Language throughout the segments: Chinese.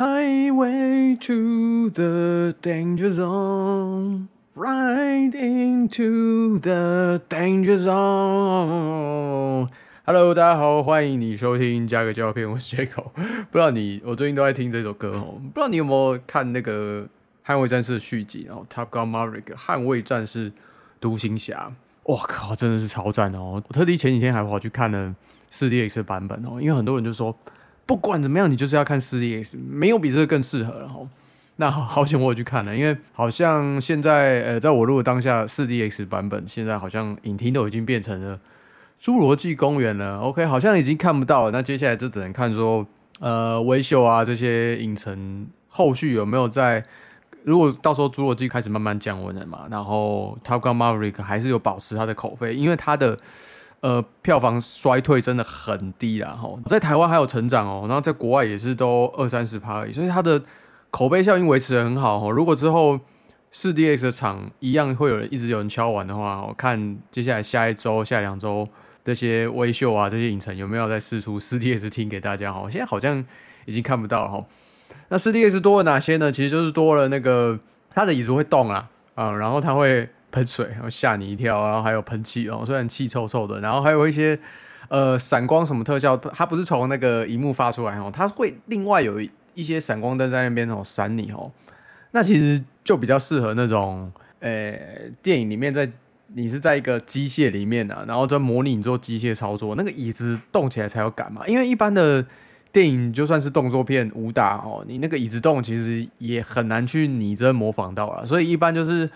Highway to the danger zone, right into the danger zone. Hello，大家好，欢迎你收听加个胶片，我是 Jaco。不知道你，我最近都在听这首歌哦。不知道你有没有看那个《捍卫战士》的续集哦，《Top Gun Maverick》捍卫战士独行侠。我靠，真的是超赞哦！我特地前几天还跑去看了四 DX 的版本哦，因为很多人就说。不管怎么样，你就是要看四 D X，没有比这个更适合了哈。那好险我有去看了，因为好像现在呃，在我录的当下，四 D X 版本现在好像影厅都已经变成了侏罗纪公园了。OK，好像已经看不到。那接下来就只能看说，呃，微秀啊这些影城后续有没有在？如果到时候侏罗纪开始慢慢降温了嘛，然后 Top Gun Maverick 还是有保持它的口碑，因为它的。呃，票房衰退真的很低啦，吼，在台湾还有成长哦，然后在国外也是都二三十趴而已，所以它的口碑效应维持的很好哦。如果之后四 D X 的场一样会有人一直有人敲完的话，我看接下来下一周、下两周这些微秀啊，这些影城有没有在试出四 D X 听给大家哈？现在好像已经看不到了哈。那四 D X 多了哪些呢？其实就是多了那个它的椅子会动啊，啊，然后它会。喷水，然后吓你一跳，然后还有喷气哦，虽然气臭臭的，然后还有一些呃闪光什么特效，它不是从那个荧幕发出来哦，它会另外有一些闪光灯在那边哦闪你哦，那其实就比较适合那种呃电影里面在你是在一个机械里面啊，然后在模拟你做机械操作，那个椅子动起来才有感嘛，因为一般的电影就算是动作片武打哦，你那个椅子动其实也很难去拟真模仿到了，所以一般就是。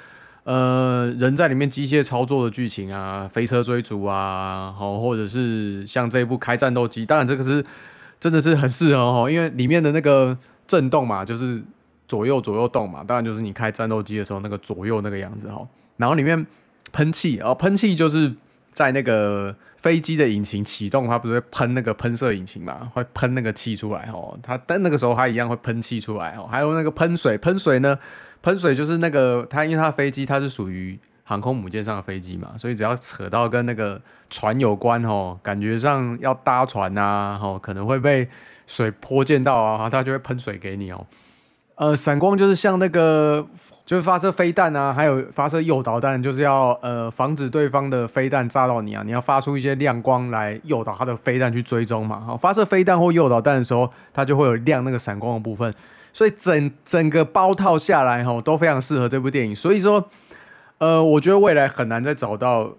呃，人在里面机械操作的剧情啊，飞车追逐啊，好，或者是像这一部开战斗机，当然这个是真的是很适合哈，因为里面的那个震动嘛，就是左右左右动嘛，当然就是你开战斗机的时候那个左右那个样子哈。然后里面喷气，哦，喷气就是在那个飞机的引擎启动，它不是会喷那个喷射引擎嘛，会喷那个气出来哦。它但那个时候它一样会喷气出来哦。还有那个喷水，喷水呢？喷水就是那个，它因为它飞机它是属于航空母舰上的飞机嘛，所以只要扯到跟那个船有关哦，感觉上要搭船呐，哦，可能会被水泼溅到啊，它就会喷水给你哦。呃，闪光就是像那个，就是发射飞弹啊，还有发射诱导弹，就是要呃防止对方的飞弹炸到你啊，你要发出一些亮光来诱导它的飞弹去追踪嘛。好，发射飞弹或诱导弹的时候，它就会有亮那个闪光的部分。所以整整个包套下来哈，都非常适合这部电影。所以说，呃，我觉得未来很难再找到，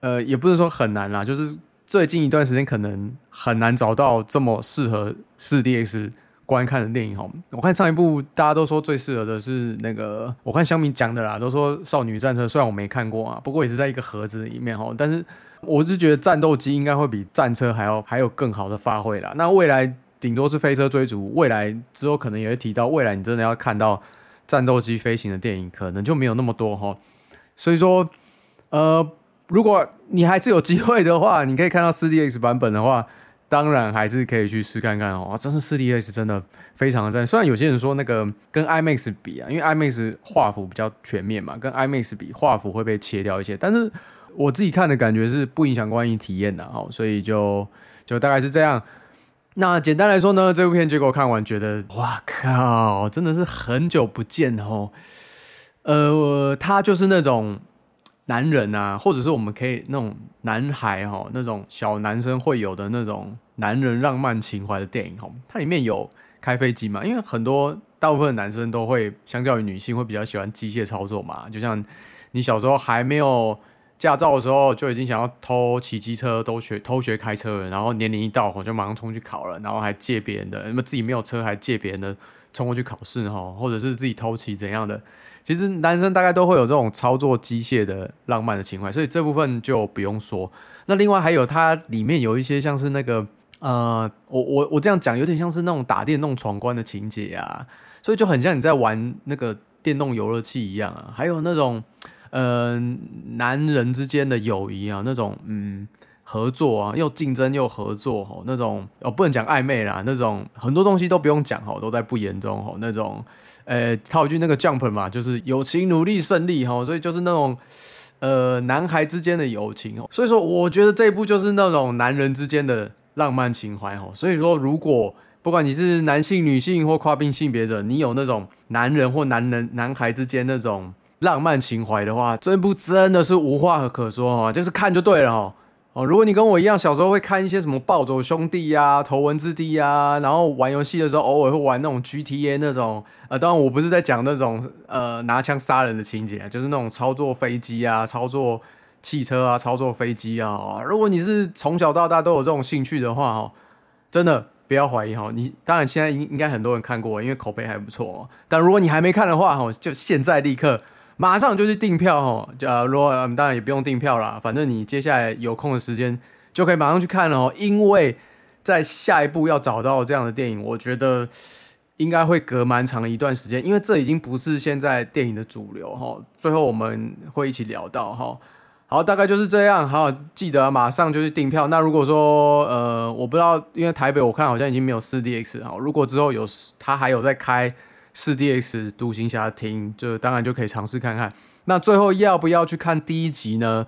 呃，也不是说很难啦，就是最近一段时间可能很难找到这么适合四 D X 观看的电影哈。我看上一部大家都说最适合的是那个，我看香米讲的啦，都说《少女战车》，虽然我没看过啊，不过也是在一个盒子里面哈。但是我是觉得战斗机应该会比战车还要还有更好的发挥啦。那未来。顶多是飞车追逐，未来之后可能也会提到，未来你真的要看到战斗机飞行的电影，可能就没有那么多哈。所以说，呃，如果你还是有机会的话，你可以看到四 D X 版本的话，当然还是可以去试看看哦。真是四 D X 真的非常的赞，虽然有些人说那个跟 IMAX 比啊，因为 IMAX 画幅比较全面嘛，跟 IMAX 比画幅会被切掉一些，但是我自己看的感觉是不影响观影体验的哦，所以就就大概是这样。那简单来说呢，这部片结果看完觉得，哇靠，真的是很久不见哦。呃，他就是那种男人啊，或者是我们可以那种男孩哈，那种小男生会有的那种男人浪漫情怀的电影哈。它里面有开飞机嘛？因为很多大部分男生都会相较于女性会比较喜欢机械操作嘛。就像你小时候还没有。驾照的时候就已经想要偷骑机车，都学偷学开车了。然后年龄一到，我就马上冲去考了，然后还借别人的，那么自己没有车还借别人的冲过去考试哈，或者是自己偷骑怎样的？其实男生大概都会有这种操作机械的浪漫的情怀，所以这部分就不用说。那另外还有它里面有一些像是那个呃，我我我这样讲有点像是那种打电动闯关的情节啊，所以就很像你在玩那个电动游乐器一样啊，还有那种。嗯，男人之间的友谊啊，那种嗯合作啊，又竞争又合作吼，那种哦不能讲暧昧啦，那种很多东西都不用讲吼，都在不言中吼，那种呃套一句那个 jump 嘛，就是友情努力胜利吼，所以就是那种呃男孩之间的友情哦，所以说我觉得这一部就是那种男人之间的浪漫情怀吼，所以说如果不管你是男性、女性或跨性别者，你有那种男人或男人、男孩之间那种浪漫情怀的话，这部真的是无话可说哦，就是看就对了哦。哦，如果你跟我一样，小时候会看一些什么暴走兄弟呀、头文字 D 呀，然后玩游戏的时候偶尔会玩那种 GTA 那种，呃，当然我不是在讲那种呃拿枪杀人的情节，就是那种操作飞机啊、操作汽车啊、操作飞机啊。如果你是从小到大都有这种兴趣的话，哦，真的。不要怀疑哈，你当然现在应应该很多人看过，因为口碑还不错。但如果你还没看的话哈，就现在立刻马上就去订票哈。呃，如果当然也不用订票啦，反正你接下来有空的时间就可以马上去看了哦。因为在下一步要找到这样的电影，我觉得应该会隔蛮长一段时间，因为这已经不是现在电影的主流哈。最后我们会一起聊到哈。好，大概就是这样。好，记得马上就去订票。那如果说，呃，我不知道，因为台北我看好像已经没有四 DX 好，如果之后有他还有在开四 DX 独行侠听，就当然就可以尝试看看。那最后要不要去看第一集呢？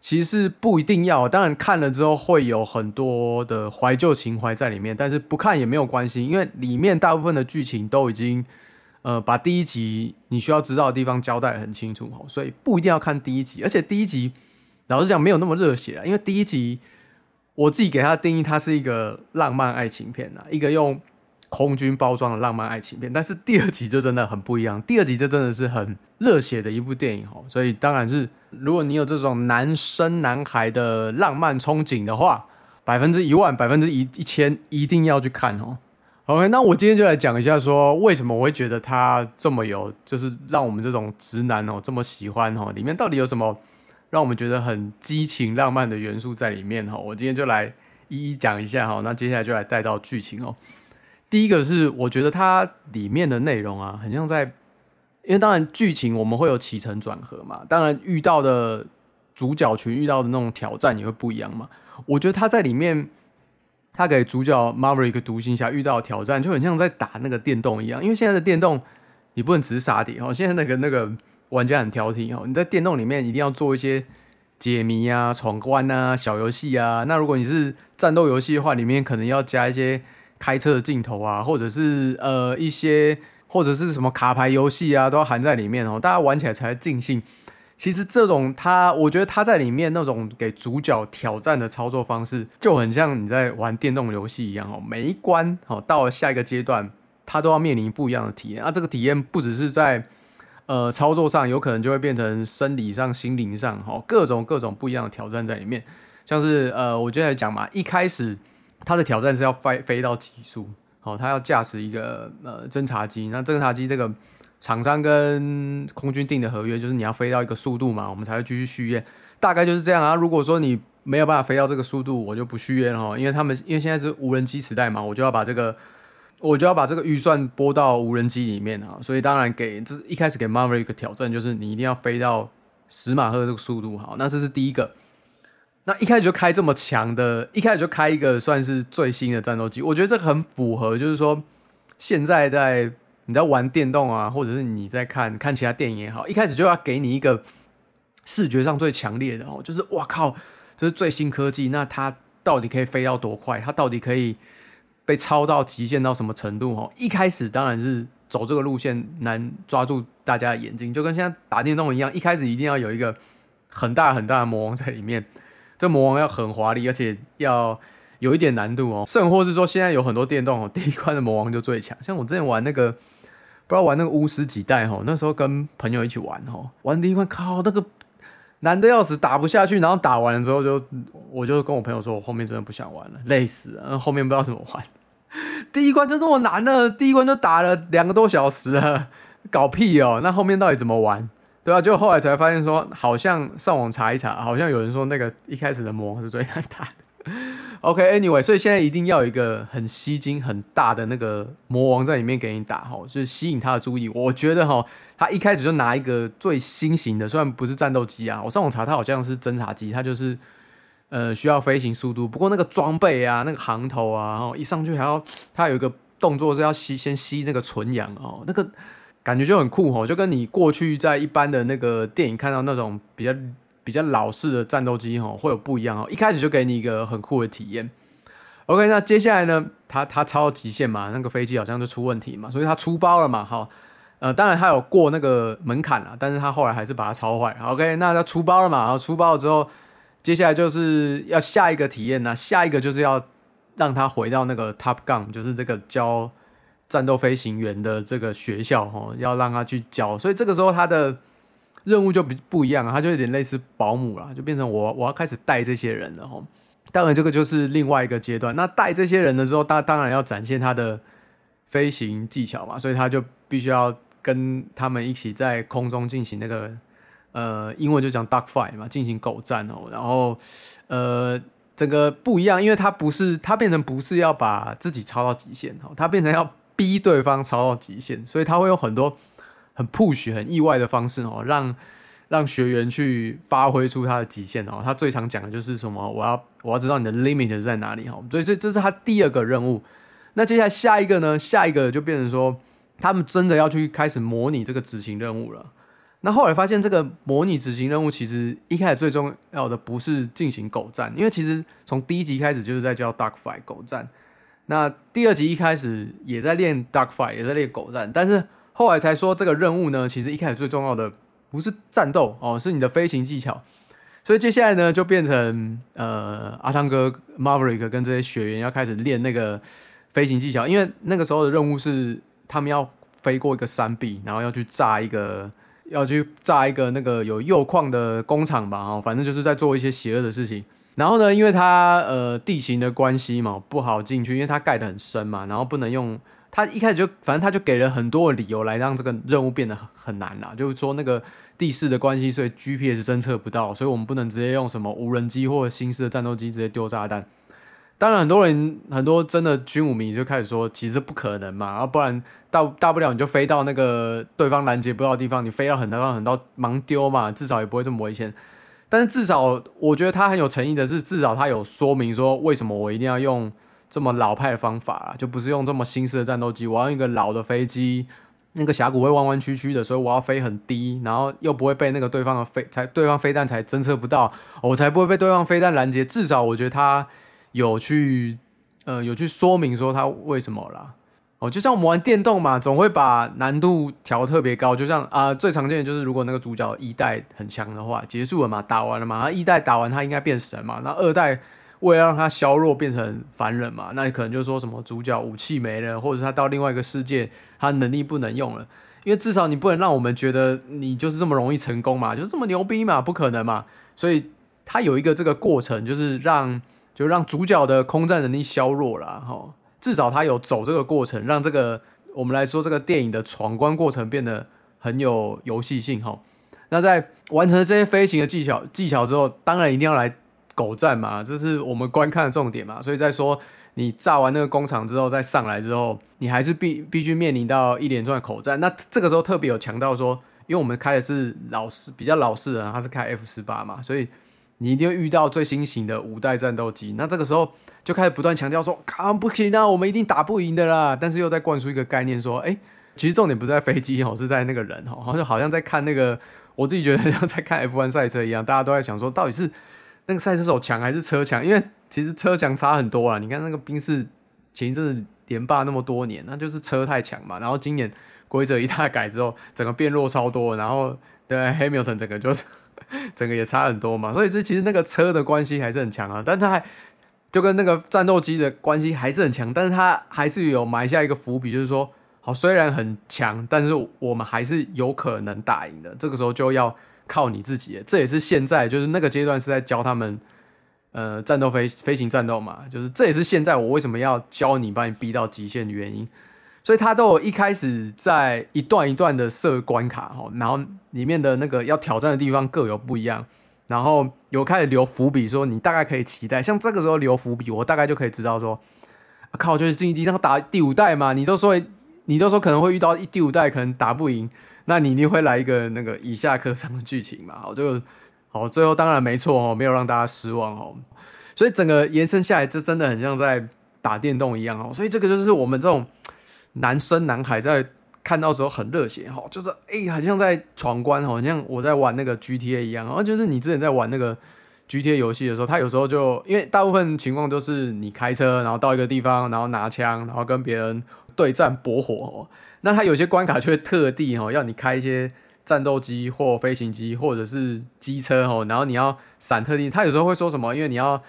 其实不一定要，当然看了之后会有很多的怀旧情怀在里面，但是不看也没有关系，因为里面大部分的剧情都已经。呃，把第一集你需要知道的地方交代很清楚哈，所以不一定要看第一集，而且第一集老实讲没有那么热血啊，因为第一集我自己给它定义，它是一个浪漫爱情片啊，一个用空军包装的浪漫爱情片，但是第二集就真的很不一样，第二集就真的是很热血的一部电影哦，所以当然是如果你有这种男生男孩的浪漫憧憬的话，百分之一万百分之一一千一定要去看哦。OK，那我今天就来讲一下，说为什么我会觉得它这么有，就是让我们这种直男哦这么喜欢哦，里面到底有什么让我们觉得很激情浪漫的元素在里面哦？我今天就来一一讲一下哈。那接下来就来带到剧情哦。第一个是我觉得它里面的内容啊，很像在，因为当然剧情我们会有起承转合嘛，当然遇到的主角群遇到的那种挑战也会不一样嘛。我觉得他在里面。他给主角 Maverick 独行侠遇到挑战，就很像在打那个电动一样。因为现在的电动，你不能只是杀敌哦。现在那个那个玩家很挑剔哦，你在电动里面一定要做一些解谜啊、闯关啊、小游戏啊。那如果你是战斗游戏的话，里面可能要加一些开车的镜头啊，或者是呃一些或者是什么卡牌游戏啊，都要含在里面哦，大家玩起来才尽兴。其实这种他，我觉得他在里面那种给主角挑战的操作方式，就很像你在玩电动游戏一样哦。每一关哦，到了下一个阶段，他都要面临不一样的体验。啊，这个体验不只是在呃操作上，有可能就会变成生理上、心灵上，哦，各种各种不一样的挑战在里面。像是呃，我就在讲嘛，一开始他的挑战是要飞飞到极速，哦，他要驾驶一个呃侦察机，那侦察机这个。厂商跟空军订的合约就是你要飞到一个速度嘛，我们才会继续续约，大概就是这样啊。如果说你没有办法飞到这个速度，我就不续约了哈。因为他们因为现在是无人机时代嘛，我就要把这个我就要把这个预算拨到无人机里面啊。所以当然给这是一开始给 Marvel 一个挑战，就是你一定要飞到十马赫这个速度好。那这是第一个。那一开始就开这么强的，一开始就开一个算是最新的战斗机，我觉得这很符合，就是说现在在。你在玩电动啊，或者是你在看看其他电影也好，一开始就要给你一个视觉上最强烈的哦，就是哇靠，这是最新科技，那它到底可以飞到多快？它到底可以被超到极限到什么程度？哦，一开始当然是走这个路线难抓住大家的眼睛，就跟现在打电动一样，一开始一定要有一个很大很大的魔王在里面，这魔王要很华丽，而且要有一点难度哦，甚或是说现在有很多电动哦，第一关的魔王就最强，像我之前玩那个。不知道玩那个巫师几代哦，那时候跟朋友一起玩哦，玩第一关靠那个难的要死，打不下去，然后打完了之后就我就跟我朋友说，我后面真的不想玩了，累死了，后面不知道怎么玩。第一关就这么难了，第一关就打了两个多小时了，搞屁哦！那后面到底怎么玩？对啊，就后来才发现说，好像上网查一查，好像有人说那个一开始的魔是最难打的。OK，Anyway，所以现在一定要有一个很吸睛、很大的那个魔王在里面给你打哈，就是吸引他的注意。我觉得哈，他一开始就拿一个最新型的，虽然不是战斗机啊，我上网查，它好像是侦察机，它就是呃需要飞行速度。不过那个装备啊，那个航头啊，然后一上去还要，它有一个动作是要吸，先吸那个纯氧哦，那个感觉就很酷哈，就跟你过去在一般的那个电影看到那种比较。比较老式的战斗机哈会有不一样哦，一开始就给你一个很酷的体验。OK，那接下来呢，他他超极限嘛，那个飞机好像就出问题嘛，所以他出包了嘛，哈，呃，当然他有过那个门槛了，但是他后来还是把它超坏。OK，那他出包了嘛，然后出包了之后，接下来就是要下一个体验呢，下一个就是要让他回到那个 Top Gun，就是这个教战斗飞行员的这个学校，哈，要让他去教，所以这个时候他的。任务就不不一样啊，他就有点类似保姆了，就变成我我要开始带这些人了哈。当然这个就是另外一个阶段。那带这些人的时候，他当然要展现他的飞行技巧嘛，所以他就必须要跟他们一起在空中进行那个呃，英文就讲 duck fight 嘛，进行狗战哦。然后呃，整个不一样，因为他不是他变成不是要把自己超到极限哦，他变成要逼对方超到极限，所以他会有很多。很 push 很意外的方式哦，让让学员去发挥出他的极限哦。他最常讲的就是什么？我要我要知道你的 limit 在哪里哈。所以这这是他第二个任务。那接下来下一个呢？下一个就变成说，他们真的要去开始模拟这个执行任务了。那后来发现，这个模拟执行任务其实一开始最重要的不是进行狗战，因为其实从第一集开始就是在教 dog fight 狗战。那第二集一开始也在练 duck fight，也在练狗战，但是。后来才说这个任务呢，其实一开始最重要的不是战斗哦，是你的飞行技巧。所以接下来呢，就变成呃阿汤哥 Maverick 跟这些学员要开始练那个飞行技巧，因为那个时候的任务是他们要飞过一个山壁，然后要去炸一个，要去炸一个那个有铀矿的工厂吧，哦，反正就是在做一些邪恶的事情。然后呢，因为它呃地形的关系嘛，不好进去，因为它盖得很深嘛，然后不能用。他一开始就，反正他就给了很多的理由来让这个任务变得很很难啦，就是说那个地势的关系，所以 GPS 侦测不到，所以我们不能直接用什么无人机或者新式的战斗机直接丢炸弹。当然，很多人很多真的军武迷就开始说，其实不可能嘛，要不然大大不了你就飞到那个对方拦截不到的地方，你飞到很高很多盲丢嘛，至少也不会这么危险。但是至少我觉得他很有诚意的是，至少他有说明说为什么我一定要用。这么老派的方法啊，就不是用这么新式的战斗机。我要一个老的飞机，那个峡谷会弯弯曲曲的，所以我要飞很低，然后又不会被那个对方的飞才对方飞弹才侦测不到，我才不会被对方飞弹拦截。至少我觉得他有去呃有去说明说他为什么啦。哦，就像我们玩电动嘛，总会把难度调特别高。就像啊，最常见的就是如果那个主角一代很强的话，结束了嘛，打完了嘛，一代打完他应该变神嘛，那二代。为了让他削弱变成凡人嘛，那你可能就说什么主角武器没了，或者是他到另外一个世界，他能力不能用了。因为至少你不能让我们觉得你就是这么容易成功嘛，就是这么牛逼嘛，不可能嘛。所以他有一个这个过程，就是让就让主角的空战能力削弱了哈。至少他有走这个过程，让这个我们来说这个电影的闯关过程变得很有游戏性哈。那在完成这些飞行的技巧技巧之后，当然一定要来。狗战嘛，这是我们观看的重点嘛，所以在说你炸完那个工厂之后再上来之后，你还是必必须面临到一连串的口战。那这个时候特别有强调说，因为我们开的是老式比较老式的，他是开 F 十八嘛，所以你一定会遇到最新型的五代战斗机。那这个时候就开始不断强调说，啊不行啊，我们一定打不赢的啦。但是又在灌输一个概念说，哎，其实重点不在飞机哦，是在那个人哦，好像好像在看那个，我自己觉得像在看 F 1赛车一样，大家都在想说，到底是。那个赛车手强还是车强？因为其实车强差很多啊。你看那个宾士前一阵子连霸那么多年，那就是车太强嘛。然后今年规则一大改之后，整个变弱超多。然后对 Hamilton 整个就 整个也差很多嘛。所以这其实那个车的关系还是很强啊。但他还就跟那个战斗机的关系还是很强，但是他还是有埋下一个伏笔，就是说，好，虽然很强，但是我们还是有可能打赢的。这个时候就要。靠你自己，这也是现在就是那个阶段是在教他们，呃，战斗飞飞行战斗嘛，就是这也是现在我为什么要教你，把你逼到极限的原因。所以他都有一开始在一段一段的设关卡哈，然后里面的那个要挑战的地方各有不一样，然后有开始留伏笔，说你大概可以期待，像这个时候留伏笔，我大概就可以知道说，靠，就是竞技，然后打第五代嘛，你都说你都说可能会遇到一第五代可能打不赢。那你一定会来一个那个以下课上的剧情嘛？好，就好，最后当然没错哦，没有让大家失望哦。所以整个延伸下来，就真的很像在打电动一样哦。所以这个就是我们这种男生男孩在看到时候很热血哈，就是哎，很像在闯关，好像我在玩那个 GTA 一样，然后就是你之前在玩那个 GTA 游戏的时候，他有时候就因为大部分情况都是你开车，然后到一个地方，然后拿枪，然后跟别人对战搏火。哦。那他有些关卡却特地哦要你开一些战斗机或飞行机或者是机车哦，然后你要闪特地。他有时候会说什么？因为你要，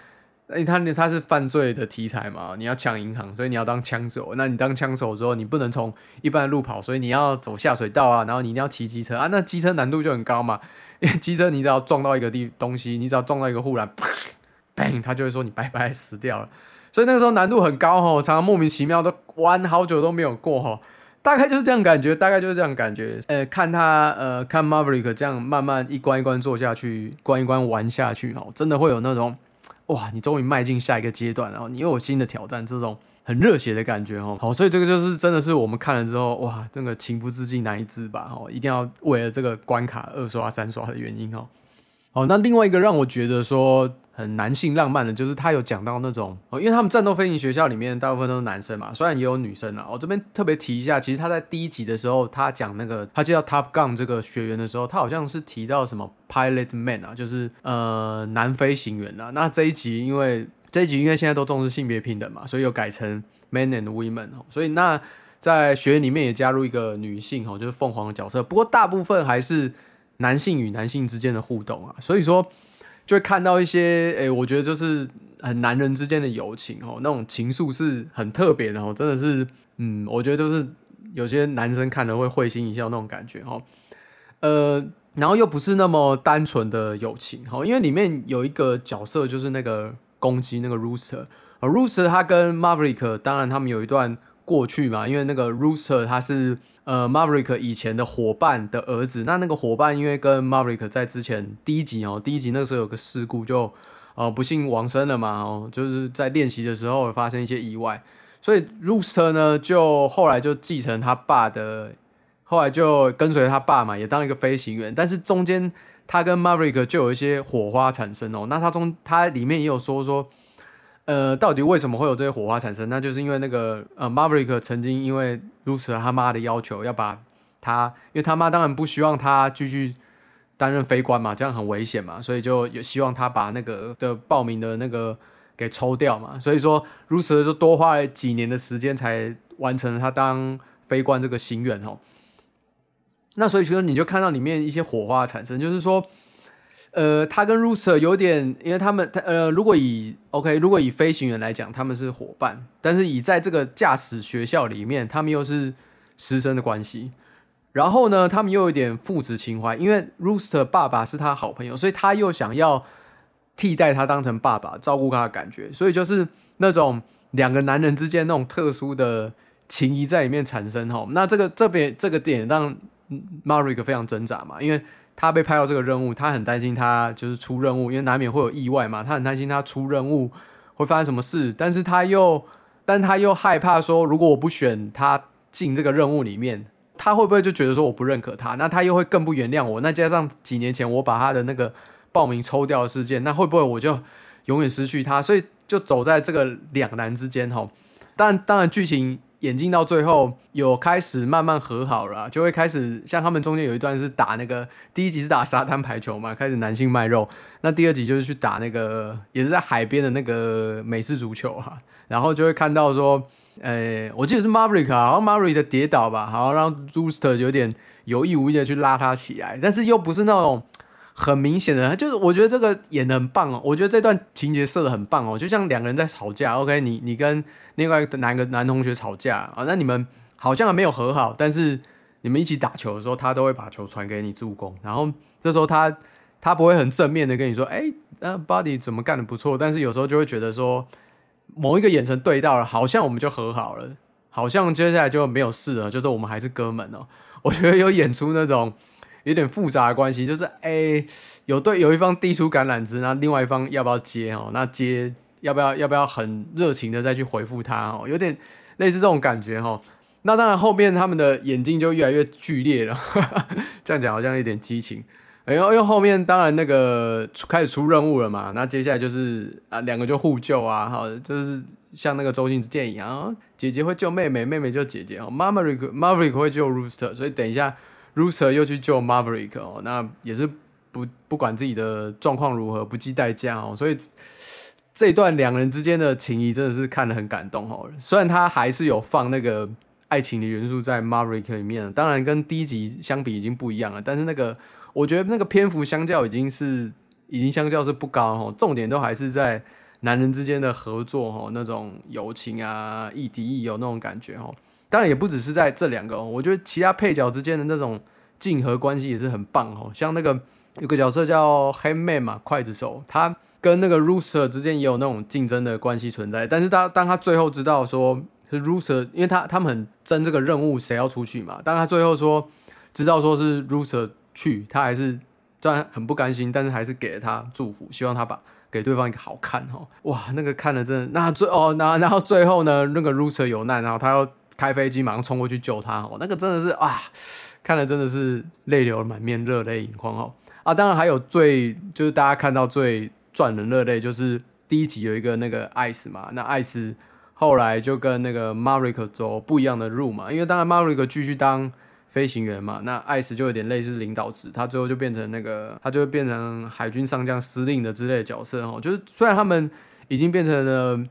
哎，他他是犯罪的题材嘛，你要抢银行，所以你要当枪手。那你当枪手之后，你不能从一般的路跑，所以你要走下水道啊，然后你一定要骑机车啊。那机车难度就很高嘛。因为机车，你只要撞到一个地东西，你只要撞到一个护栏，砰，他就会说你拜拜死掉了。所以那个时候难度很高哈，常常莫名其妙的弯好久都没有过哈，大概就是这样感觉，大概就是这样感觉。呃，看他呃看 Maverick 这样慢慢一关一关做下去，关一关玩下去哈，真的会有那种哇，你终于迈进下一个阶段，然后你又有新的挑战，这种。很热血的感觉哦，好，所以这个就是真的是我们看了之后，哇，这个情不自禁难以自拔哦，一定要为了这个关卡二刷三刷的原因哦。好，那另外一个让我觉得说很男性浪漫的，就是他有讲到那种哦，因为他们战斗飞行学校里面大部分都是男生嘛，虽然也有女生啊。我这边特别提一下，其实他在第一集的时候，他讲那个他介绍 Top Gun 这个学员的时候，他好像是提到什么 Pilot Man 啊，就是呃男飞行员啊。那这一集因为这一集因为现在都重视性别平等嘛，所以又改成 men and women 哦，所以那在学院里面也加入一个女性哦，就是凤凰的角色。不过大部分还是男性与男性之间的互动啊，所以说就看到一些诶，我觉得就是很男人之间的友情哦，那种情愫是很特别的哦，真的是嗯，我觉得就是有些男生看了会会心一笑那种感觉哦，呃，然后又不是那么单纯的友情哦，因为里面有一个角色就是那个。攻击那个 Rooster，啊，Rooster 他跟 Maverick 当然他们有一段过去嘛，因为那个 Rooster 他是呃 Maverick 以前的伙伴的儿子，那那个伙伴因为跟 Maverick 在之前第一集哦，第一集那个时候有个事故就呃不幸亡生了嘛，哦，就是在练习的时候发生一些意外，所以 Rooster 呢就后来就继承他爸的，后来就跟随他爸嘛，也当一个飞行员，但是中间。他跟 Maverick 就有一些火花产生哦，那他中他里面也有说说，呃，到底为什么会有这些火花产生？那就是因为那个呃，Maverick 曾经因为如此他妈的要求，要把他，因为他妈当然不希望他继续担任飞官嘛，这样很危险嘛，所以就有希望他把那个的报名的那个给抽掉嘛，所以说如此就多花了几年的时间才完成他当飞官这个心愿哦。那所以其实你就看到里面一些火花产生，就是说，呃，他跟 Rooster 有点，因为他们，他呃，如果以 OK，如果以飞行员来讲，他们是伙伴，但是以在这个驾驶学校里面，他们又是师生的关系。然后呢，他们又有点父子情怀，因为 Rooster 爸爸是他好朋友，所以他又想要替代他当成爸爸，照顾他的感觉，所以就是那种两个男人之间那种特殊的情谊在里面产生。哈，那这个这边这个点让。Marik 非常挣扎嘛，因为他被派到这个任务，他很担心他就是出任务，因为难免会有意外嘛。他很担心他出任务会发生什么事，但是他又，但他又害怕说，如果我不选他进这个任务里面，他会不会就觉得说我不认可他？那他又会更不原谅我。那加上几年前我把他的那个报名抽掉的事件，那会不会我就永远失去他？所以就走在这个两难之间哈。但当然剧情。演进到最后有开始慢慢和好了，就会开始像他们中间有一段是打那个第一集是打沙滩排球嘛，开始男性卖肉。那第二集就是去打那个也是在海边的那个美式足球哈，然后就会看到说，呃，我记得是 Maverick 啊，然后 Maverick 的跌倒吧，好像让 Rooster 有点有意无意的去拉他起来，但是又不是那种。很明显的，就是我觉得这个演的很棒哦。我觉得这段情节设的很棒哦，就像两个人在吵架。OK，你你跟另外一个男个男同学吵架啊，那你们好像还没有和好，但是你们一起打球的时候，他都会把球传给你助攻。然后这时候他他不会很正面的跟你说，哎，呃，Body 怎么干的不错。但是有时候就会觉得说，某一个眼神对到了，好像我们就和好了，好像接下来就没有事了，就是我们还是哥们哦。我觉得有演出那种。有点复杂的关系，就是哎，有对有一方递出橄榄枝，那另外一方要不要接哦？那接要不要要不要很热情的再去回复他哦？有点类似这种感觉哈。那当然后面他们的眼睛就越来越剧烈了，这样讲好像有点激情。哎呦，因为后面当然那个开始出任务了嘛，那接下来就是啊两个就互救啊，好，就是像那个周星驰电影啊，姐姐会救妹妹，妹妹救姐姐哦，Maverick Maverick 会救 Rooster，所以等一下。R u s e r 又去救 Maverick 哦，那也是不不管自己的状况如何，不计代价哦。所以这一段两人之间的情谊真的是看得很感动哦。虽然他还是有放那个爱情的元素在 Maverick 里面，当然跟第一集相比已经不一样了。但是那个我觉得那个篇幅相较已经是已经相较是不高哦，重点都还是在男人之间的合作哦，那种友情啊，亦敌亦友那种感觉哦。当然也不只是在这两个，我觉得其他配角之间的那种竞合关系也是很棒哦。像那个有个角色叫 Handman 嘛，刽子手，他跟那个 Rooster 之间也有那种竞争的关系存在。但是当当他最后知道说是 Rooster，因为他他们很争这个任务谁要出去嘛。当他最后说知道说是 Rooster 去，他还是虽然很不甘心，但是还是给了他祝福，希望他把给对方一个好看哦。哇，那个看了真的，那最哦，那然后最后呢，那个 Rooster 有难，然后他要。开飞机马上冲过去救他哦，那个真的是啊，看了真的是泪流满面，热泪盈眶哦啊！当然还有最就是大家看到最赚人热泪，就是第一集有一个那个艾斯嘛，那艾斯后来就跟那个 Marik 走不一样的路嘛，因为当然 Marik 继续当飞行员嘛，那艾斯就有点类似领导职，他最后就变成那个他就会变成海军上将司令的之类的角色哦，就是虽然他们已经变成了。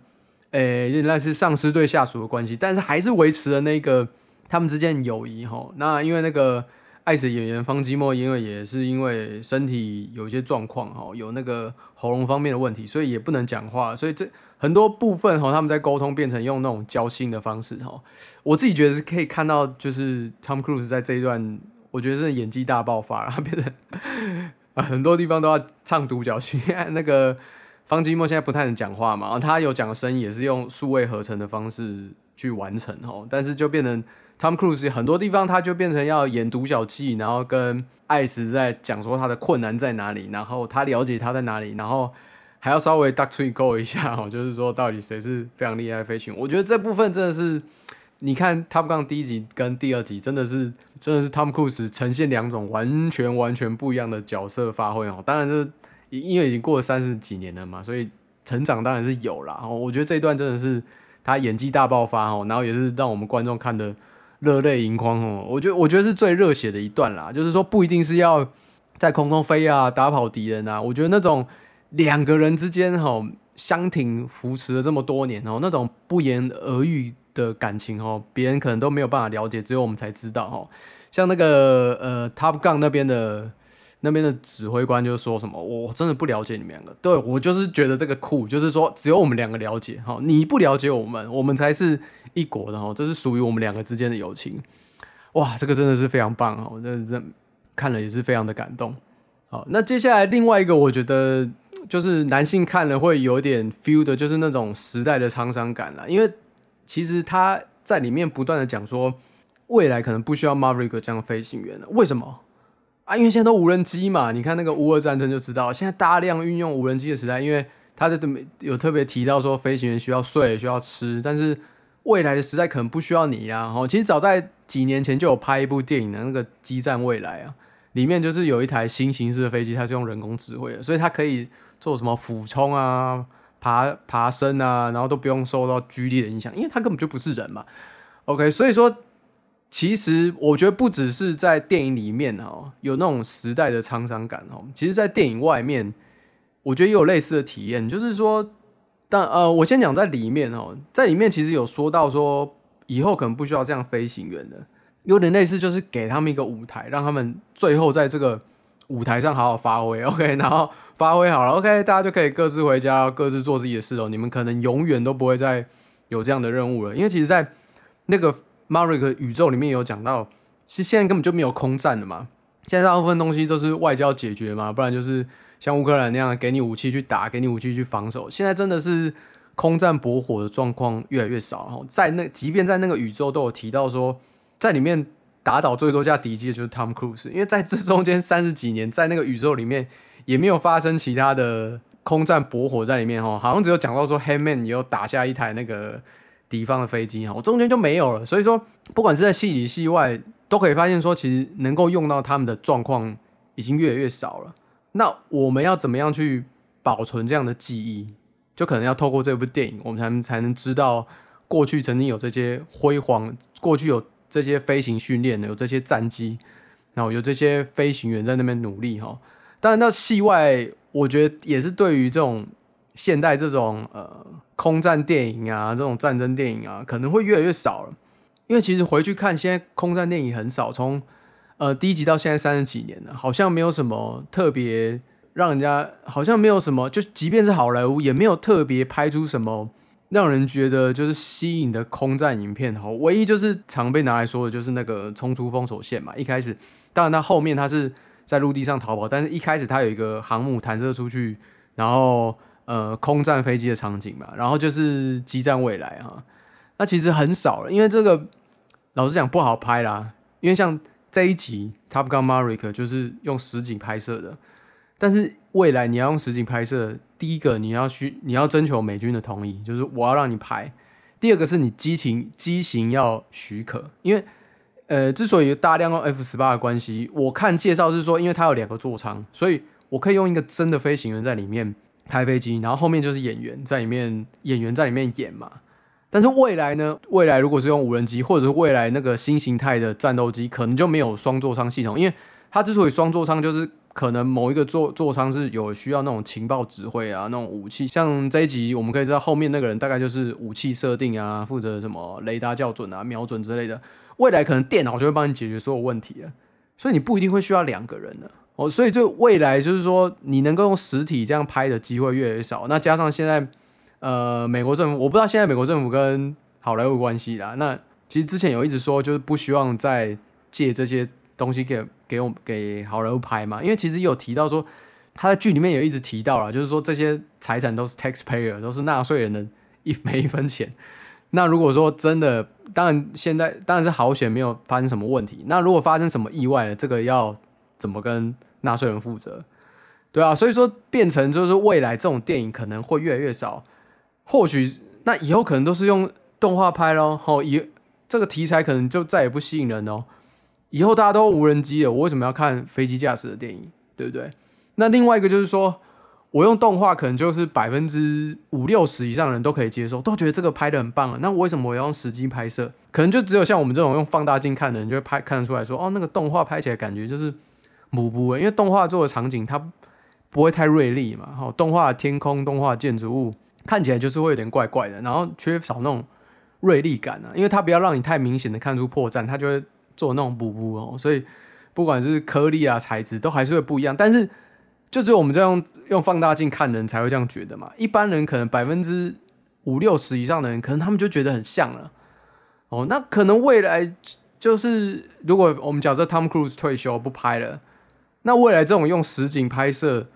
诶，原来是上司对下属的关系，但是还是维持了那个他们之间友谊哈。那因为那个爱死演员方基莫，因为也是因为身体有一些状况哈，有那个喉咙方面的问题，所以也不能讲话，所以这很多部分哈，他们在沟通变成用那种交心的方式哈。我自己觉得是可以看到，就是 Tom Cruise 在这一段，我觉得是演技大爆发了，变成啊 很多地方都要唱独角戏，那个。方基莫现在不太能讲话嘛，然后他有讲的声音也是用数位合成的方式去完成哦，但是就变成 Tom Cruise 很多地方他就变成要演独角戏，然后跟艾斯在讲说他的困难在哪里，然后他了解他在哪里，然后还要稍微 duck to go 一下哦，就是说到底谁是非常厉害飞行？我觉得这部分真的是，你看 Top Gun 第一集跟第二集真的是真的是 Tom Cruise 呈现两种完全完全不一样的角色发挥哦，当然是。因为已经过了三十几年了嘛，所以成长当然是有啦。哦，我觉得这一段真的是他演技大爆发哦，然后也是让我们观众看的热泪盈眶哦。我觉得我觉得是最热血的一段啦，就是说不一定是要在空中飞啊，打跑敌人啊。我觉得那种两个人之间哈相挺扶持了这么多年哦，那种不言而喻的感情哦，别人可能都没有办法了解，只有我们才知道哦。像那个呃 Top Gun 那边的。那边的指挥官就说什么，我真的不了解你们两个。对我就是觉得这个酷，就是说只有我们两个了解哈，你不了解我们，我们才是一国的哈，这是属于我们两个之间的友情。哇，这个真的是非常棒哦，这这看了也是非常的感动。好，那接下来另外一个我觉得就是男性看了会有点 feel 的，就是那种时代的沧桑感了，因为其实他在里面不断的讲说，未来可能不需要 Maverick 这样飞行员了，为什么？啊，因为现在都无人机嘛，你看那个乌俄战争就知道，现在大量运用无人机的时代，因为他的有特别提到说，飞行员需要睡，需要吃，但是未来的时代可能不需要你啦。哦，其实早在几年前就有拍一部电影的那个《激战未来》啊，里面就是有一台新形式的飞机，它是用人工智慧的，所以它可以做什么俯冲啊、爬爬升啊，然后都不用受到剧烈的影响，因为它根本就不是人嘛。OK，所以说。其实我觉得不只是在电影里面哦，有那种时代的沧桑感哦。其实，在电影外面，我觉得也有类似的体验。就是说，但呃，我先讲在里面哦，在里面其实有说到说，以后可能不需要这样飞行员的，有点类似，就是给他们一个舞台，让他们最后在这个舞台上好好发挥。OK，然后发挥好了，OK，大家就可以各自回家，各自做自己的事哦。你们可能永远都不会再有这样的任务了，因为其实，在那个。Marik 宇宙里面有讲到，其实现在根本就没有空战的嘛，现在大部分东西都是外交解决嘛，不然就是像乌克兰那样给你武器去打，给你武器去防守。现在真的是空战搏火的状况越来越少。然后在那，即便在那个宇宙都有提到说，在里面打倒最多架敌机的就是 Tom Cruise，因为在这中间三十几年，在那个宇宙里面也没有发生其他的空战搏火在里面哈，好像只有讲到说 Handman 也有打下一台那个。敌方的飞机哈，我中间就没有了，所以说不管是在戏里戏外，都可以发现说，其实能够用到他们的状况已经越来越少了。那我们要怎么样去保存这样的记忆？就可能要透过这部电影，我们才能才能知道过去曾经有这些辉煌，过去有这些飞行训练的，有这些战机，然后有这些飞行员在那边努力哈。当然到戏外，我觉得也是对于这种现代这种呃空战电影啊，这种战争电影啊，可能会越来越少了。因为其实回去看，现在空战电影很少，从呃第一集到现在三十几年了，好像没有什么特别让人家，好像没有什么，就即便是好莱坞，也没有特别拍出什么让人觉得就是吸引的空战影片。哈，唯一就是常被拿来说的就是那个冲出封锁线嘛。一开始，当然它后面它是在陆地上逃跑，但是一开始它有一个航母弹射出去，然后呃空战飞机的场景嘛，然后就是激战未来哈。那其实很少了，因为这个。老实讲不好拍啦，因为像这一集《Top Gun Maverick》就是用实景拍摄的，但是未来你要用实景拍摄，第一个你要需你要征求美军的同意，就是我要让你拍；第二个是你机型机型要许可，因为呃之所以大量用 F 十八的关系，我看介绍是说，因为它有两个座舱，所以我可以用一个真的飞行员在里面开飞机，然后后面就是演员在里面演员在里面演嘛。但是未来呢？未来如果是用无人机，或者是未来那个新形态的战斗机，可能就没有双座舱系统，因为它之所以双座舱，就是可能某一个座座舱是有需要那种情报指挥啊，那种武器。像这一集我们可以知道，后面那个人大概就是武器设定啊，负责什么雷达校准啊、瞄准之类的。未来可能电脑就会帮你解决所有问题了，所以你不一定会需要两个人的哦。所以就未来就是说，你能够用实体这样拍的机会越来越少。那加上现在。呃，美国政府我不知道现在美国政府跟好莱坞关系啦。那其实之前有一直说，就是不希望再借这些东西给给我给好莱坞拍嘛。因为其实有提到说，他在剧里面有一直提到了，就是说这些财产都是 taxpayer，都是纳税人的一 每一分钱。那如果说真的，当然现在当然是好险没有发生什么问题。那如果发生什么意外了，这个要怎么跟纳税人负责？对啊，所以说变成就是未来这种电影可能会越来越少。或许那以后可能都是用动画拍咯。好，以这个题材可能就再也不吸引人哦。以后大家都无人机了，我为什么要看飞机驾驶的电影？对不对？那另外一个就是说，我用动画可能就是百分之五六十以上的人都可以接受，都觉得这个拍的很棒了。那为什么我要用实机拍摄？可能就只有像我们这种用放大镜看的人，就会拍看得出来说，哦，那个动画拍起来感觉就是模糊，因为动画做的场景它不会太锐利嘛。好，动画天空、动画建筑物。看起来就是会有点怪怪的，然后缺少那种锐利感啊，因为它不要让你太明显的看出破绽，它就会做那种补补哦，所以不管是颗粒啊材质都还是会不一样。但是就只有我们这样用放大镜看人才会这样觉得嘛，一般人可能百分之五六十以上的人，可能他们就觉得很像了哦。那可能未来就是如果我们假设 Tom Cruise 退休不拍了，那未来这种用实景拍摄。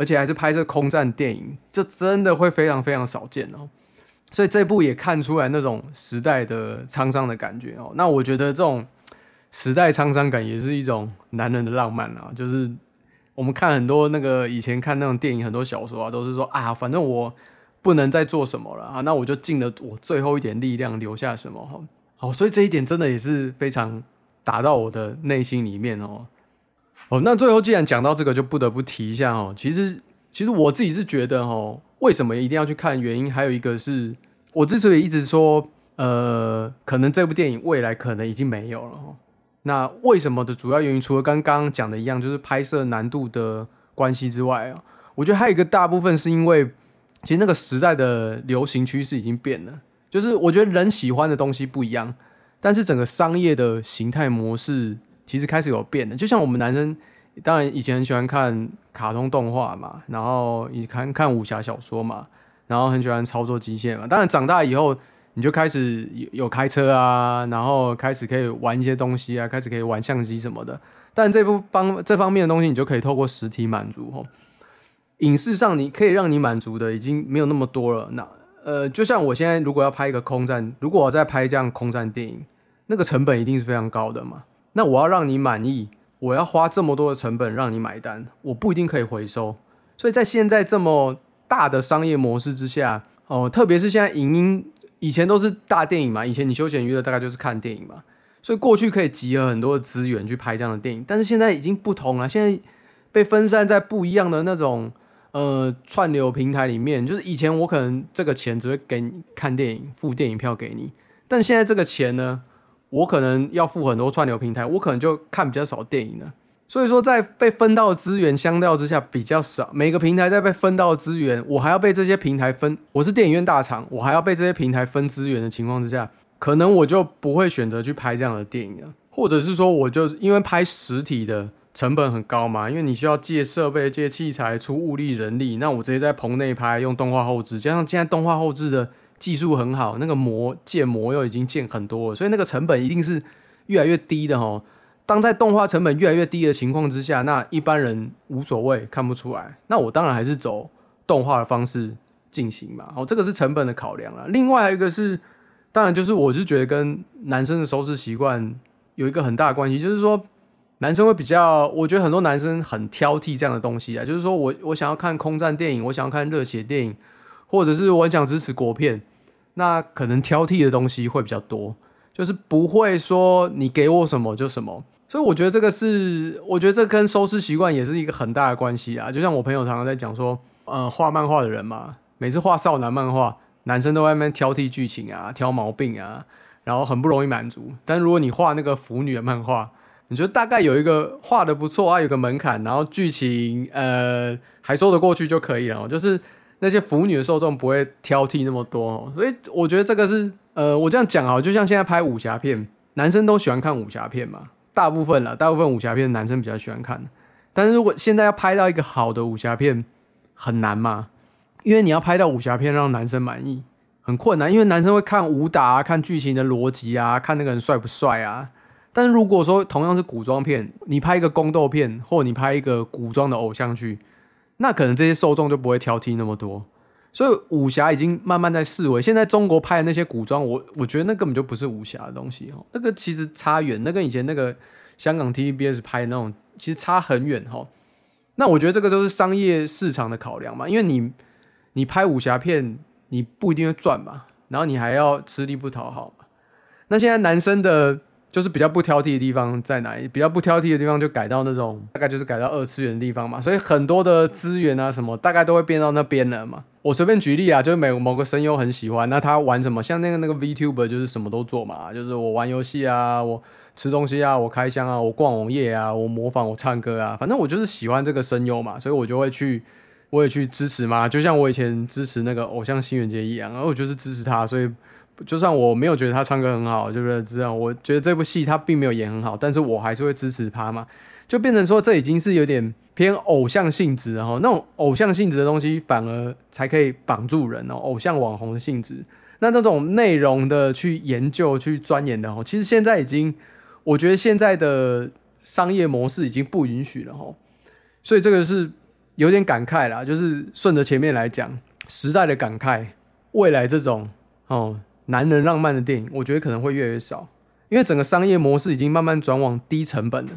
而且还是拍摄空战电影，这真的会非常非常少见哦。所以这部也看出来那种时代的沧桑的感觉哦。那我觉得这种时代沧桑感也是一种男人的浪漫啊。就是我们看很多那个以前看那种电影，很多小说啊，都是说啊，反正我不能再做什么了啊，那我就尽了我最后一点力量留下什么哈。好，所以这一点真的也是非常打到我的内心里面哦。哦，那最后既然讲到这个，就不得不提一下哦。其实，其实我自己是觉得哦，为什么一定要去看？原因还有一个是，我之所以一直说，呃，可能这部电影未来可能已经没有了。那为什么的主要原因，除了刚刚讲的一样，就是拍摄难度的关系之外啊，我觉得还有一个大部分是因为，其实那个时代的流行趋势已经变了。就是我觉得人喜欢的东西不一样，但是整个商业的形态模式。其实开始有变的，就像我们男生，当然以前很喜欢看卡通动画嘛，然后以看看武侠小说嘛，然后很喜欢操作机械嘛。当然长大以后，你就开始有有开车啊，然后开始可以玩一些东西啊，开始可以玩相机什么的。但这部方这方面的东西，你就可以透过实体满足吼。影视上你可以让你满足的已经没有那么多了。那呃，就像我现在如果要拍一个空战，如果我在拍这样空战电影，那个成本一定是非常高的嘛。那我要让你满意，我要花这么多的成本让你买单，我不一定可以回收。所以在现在这么大的商业模式之下，哦，特别是现在影音，以前都是大电影嘛，以前你休闲娱乐大概就是看电影嘛，所以过去可以集合很多的资源去拍这样的电影，但是现在已经不同了，现在被分散在不一样的那种呃串流平台里面，就是以前我可能这个钱只会给你看电影，付电影票给你，但现在这个钱呢？我可能要付很多串流平台，我可能就看比较少电影了。所以说在被分到资源相较之下比较少，每个平台在被分到资源，我还要被这些平台分，我是电影院大厂，我还要被这些平台分资源的情况之下，可能我就不会选择去拍这样的电影了，或者是说我就因为拍实体的。成本很高嘛，因为你需要借设备、借器材、出物力、人力。那我直接在棚内拍，用动画后置，加上现在动画后置的技术很好，那个模建模又已经建很多了，所以那个成本一定是越来越低的哈。当在动画成本越来越低的情况之下，那一般人无所谓，看不出来。那我当然还是走动画的方式进行嘛。哦，这个是成本的考量了。另外还有一个是，当然就是我是觉得跟男生的收视习惯有一个很大的关系，就是说。男生会比较，我觉得很多男生很挑剔这样的东西啊，就是说我我想要看空战电影，我想要看热血电影，或者是我很想支持国片，那可能挑剔的东西会比较多，就是不会说你给我什么就什么，所以我觉得这个是，我觉得这跟收视习惯也是一个很大的关系啊。就像我朋友常常在讲说，呃，画漫画的人嘛，每次画少男漫画，男生都在那边挑剔剧情啊，挑毛病啊，然后很不容易满足。但如果你画那个腐女的漫画，你觉得大概有一个画的不错啊，有个门槛，然后剧情呃还说得过去就可以了。就是那些腐女的受众不会挑剔那么多，所以我觉得这个是呃我这样讲啊，就像现在拍武侠片，男生都喜欢看武侠片嘛，大部分啦，大部分武侠片男生比较喜欢看。但是如果现在要拍到一个好的武侠片很难嘛，因为你要拍到武侠片让男生满意很困难，因为男生会看武打啊，看剧情的逻辑啊，看那个人帅不帅啊。但是如果说同样是古装片，你拍一个宫斗片，或你拍一个古装的偶像剧，那可能这些受众就不会挑剔那么多。所以武侠已经慢慢在式微。现在中国拍的那些古装，我我觉得那根本就不是武侠的东西哦，那个其实差远，那跟以前那个香港 TVBS 拍那种其实差很远哈。那我觉得这个都是商业市场的考量嘛，因为你你拍武侠片，你不一定会赚嘛，然后你还要吃力不讨好嘛。那现在男生的。就是比较不挑剔的地方在哪里？比较不挑剔的地方就改到那种大概就是改到二次元的地方嘛，所以很多的资源啊什么大概都会变到那边了嘛。我随便举例啊，就是每某个声优很喜欢，那他玩什么？像那个那个 VTuber 就是什么都做嘛，就是我玩游戏啊，我吃东西啊，我开箱啊，我逛网页啊，我模仿我唱歌啊，反正我就是喜欢这个声优嘛，所以我就会去，我也去支持嘛，就像我以前支持那个偶像新垣结衣一样，然后我就是支持他，所以。就算我没有觉得他唱歌很好，就是这样，我觉得这部戏他并没有演很好，但是我还是会支持他嘛，就变成说这已经是有点偏偶像性质，然后那种偶像性质的东西反而才可以绑住人哦，偶像网红的性质，那那种内容的去研究去钻研的哦，其实现在已经，我觉得现在的商业模式已经不允许了哈，所以这个是有点感慨啦，就是顺着前面来讲时代的感慨，未来这种哦。男人浪漫的电影，我觉得可能会越来越少，因为整个商业模式已经慢慢转往低成本了。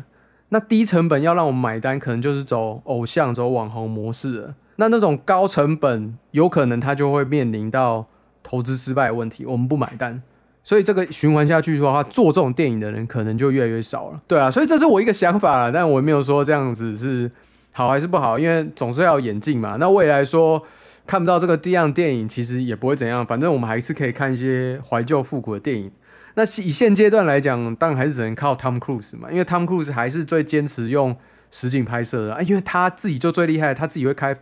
那低成本要让我们买单，可能就是走偶像、走网红模式了。那那种高成本，有可能它就会面临到投资失败的问题，我们不买单。所以这个循环下去的话，做这种电影的人可能就越来越少了。对啊，所以这是我一个想法但我没有说这样子是好还是不好，因为总是要演进嘛。那未来说。看不到这个第样电影，其实也不会怎样，反正我们还是可以看一些怀旧复古的电影。那以现阶段来讲，当然还是只能靠 Tom Cruise 嘛，因为 Tom Cruise 还是最坚持用实景拍摄的，啊因为他自己就最厉害，他自己会开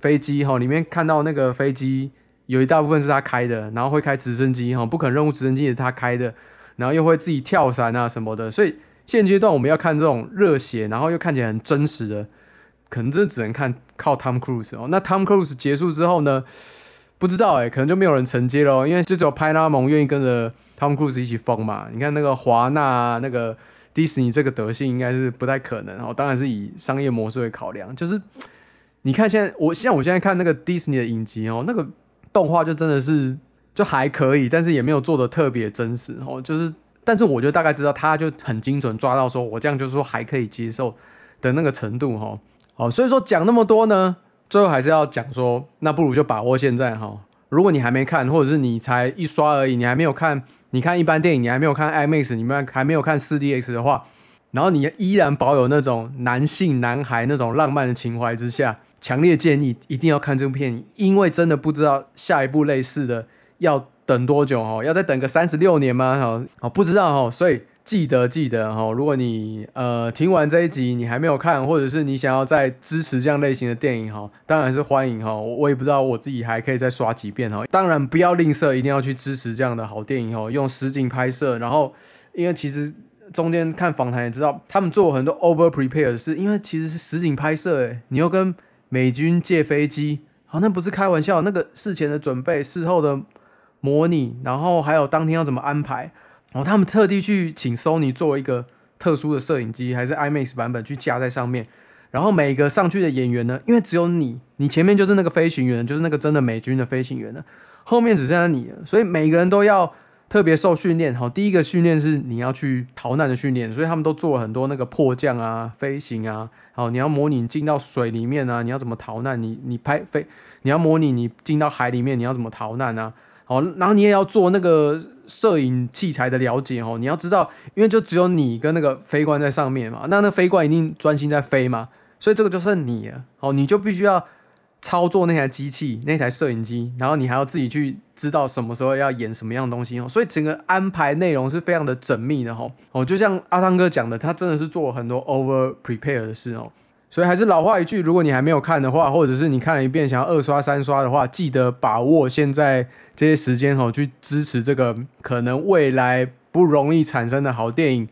飞机哈，里面看到那个飞机有一大部分是他开的，然后会开直升机哈，不可能任务直升机也是他开的，然后又会自己跳伞啊什么的，所以现阶段我们要看这种热血，然后又看起来很真实的。可能这只能看靠 Tom Cruise 哦。那 Tom Cruise 结束之后呢？不知道哎，可能就没有人承接了，因为就只有派拉蒙愿意跟着 Tom Cruise 一起疯嘛。你看那个华纳、那个迪士尼这个德性，应该是不太可能哦。当然是以商业模式为考量。就是你看现在，我像我现在看那个迪士尼的影集哦，那个动画就真的是就还可以，但是也没有做的特别真实哦。就是，但是我就大概知道，他就很精准抓到说，我这样就是说还可以接受的那个程度哈。好，所以说讲那么多呢，最后还是要讲说，那不如就把握现在哈。如果你还没看，或者是你才一刷而已，你还没有看，你看一般电影，你还没有看 IMAX，你们还没有看 4DX 的话，然后你依然保有那种男性男孩那种浪漫的情怀之下，强烈建议一定要看这部片，因为真的不知道下一部类似的要等多久哦，要再等个三十六年吗？哦，不知道哦，所以记得记得哈，如果你呃听完这一集你还没有看，或者是你想要再支持这样类型的电影哈，当然是欢迎哈。我也不知道我自己还可以再刷几遍哈。当然不要吝啬，一定要去支持这样的好电影哦。用实景拍摄，然后因为其实中间看访谈也知道，他们做很多 over prepare 是因为其实是实景拍摄诶，你又跟美军借飞机，好那不是开玩笑，那个事前的准备、事后的模拟，然后还有当天要怎么安排。然后他们特地去请 Sony 做一个特殊的摄影机，还是 IMAX 版本去架在上面。然后每个上去的演员呢，因为只有你，你前面就是那个飞行员，就是那个真的美军的飞行员了，后面只剩下你了，所以每个人都要特别受训练。好，第一个训练是你要去逃难的训练，所以他们都做了很多那个迫降啊、飞行啊。好，你要模拟进到水里面啊，你要怎么逃难？你你拍飞，你要模拟你进到海里面，你要怎么逃难啊？好，然后你也要做那个摄影器材的了解哦。你要知道，因为就只有你跟那个飞官在上面嘛，那那飞官一定专心在飞嘛，所以这个就剩你了。哦，你就必须要操作那台机器、那台摄影机，然后你还要自己去知道什么时候要演什么样的东西哦。所以整个安排内容是非常的缜密的哦。哦，就像阿汤哥讲的，他真的是做了很多 over prepare 的事哦。所以还是老话一句，如果你还没有看的话，或者是你看了一遍想要二刷三刷的话，记得把握现在。这些时间哈，去支持这个可能未来不容易产生的好电影。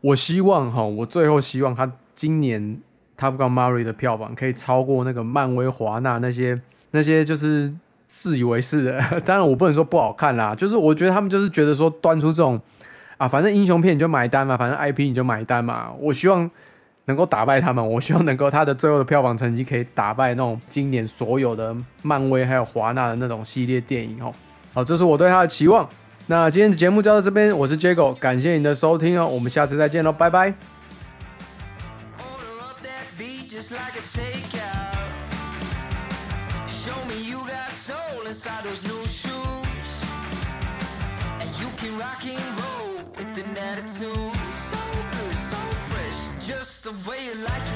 我希望哈，我最后希望他今年《Top Gun Mary》的票房可以超过那个漫威华纳那些那些就是自以为是的。当然，我不能说不好看啦，就是我觉得他们就是觉得说端出这种啊，反正英雄片你就买单嘛，反正 IP 你就买单嘛。我希望。能够打败他们，我希望能够他的最后的票房成绩可以打败那种今年所有的漫威还有华纳的那种系列电影哦。好，这是我对他的期望。那今天的节目就到这边，我是 Jago，感谢你的收听哦，我们下次再见喽，拜拜。Rock and roll with an attitude the way you like it.